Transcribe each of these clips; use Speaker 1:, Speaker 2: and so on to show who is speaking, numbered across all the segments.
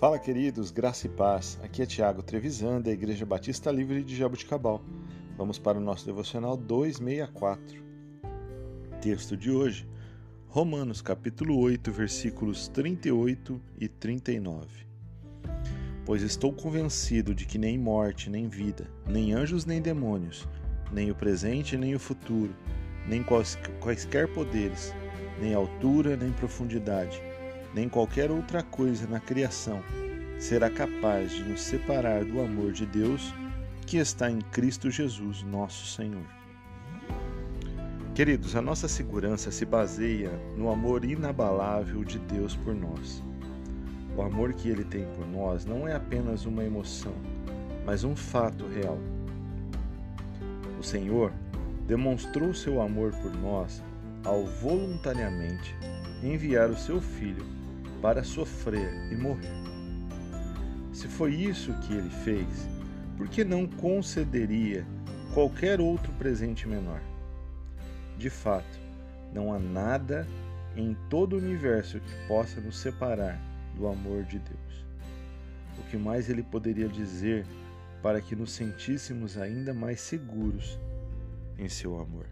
Speaker 1: Fala, queridos, graça e paz. Aqui é Tiago Trevisan, da Igreja Batista Livre de Jabuticabal. Vamos para o nosso devocional 264. Texto de hoje, Romanos capítulo 8, versículos 38 e 39. Pois estou convencido de que nem morte, nem vida, nem anjos, nem demônios, nem o presente, nem o futuro, nem quaisquer poderes, nem altura, nem profundidade, nem qualquer outra coisa na criação será capaz de nos separar do amor de Deus que está em Cristo Jesus, nosso Senhor. Queridos, a nossa segurança se baseia no amor inabalável de Deus por nós. O amor que ele tem por nós não é apenas uma emoção, mas um fato real. O Senhor demonstrou seu amor por nós ao voluntariamente enviar o seu Filho para sofrer e morrer. Se foi isso que ele fez, por que não concederia qualquer outro presente menor? De fato, não há nada em todo o universo que possa nos separar do amor de Deus. O que mais ele poderia dizer para que nos sentíssemos ainda mais seguros em seu amor?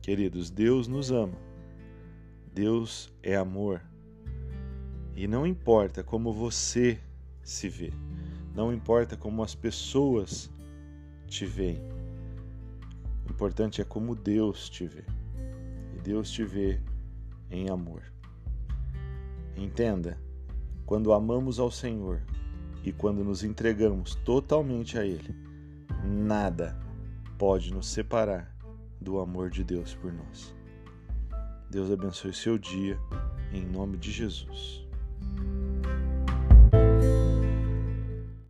Speaker 1: Queridos, Deus nos ama. Deus é amor. E não importa como você se vê, não importa como as pessoas te veem. O importante é como Deus te vê. E Deus te vê em amor. Entenda, quando amamos ao Senhor e quando nos entregamos totalmente a Ele, nada pode nos separar do amor de Deus por nós. Deus abençoe seu dia, em nome de Jesus.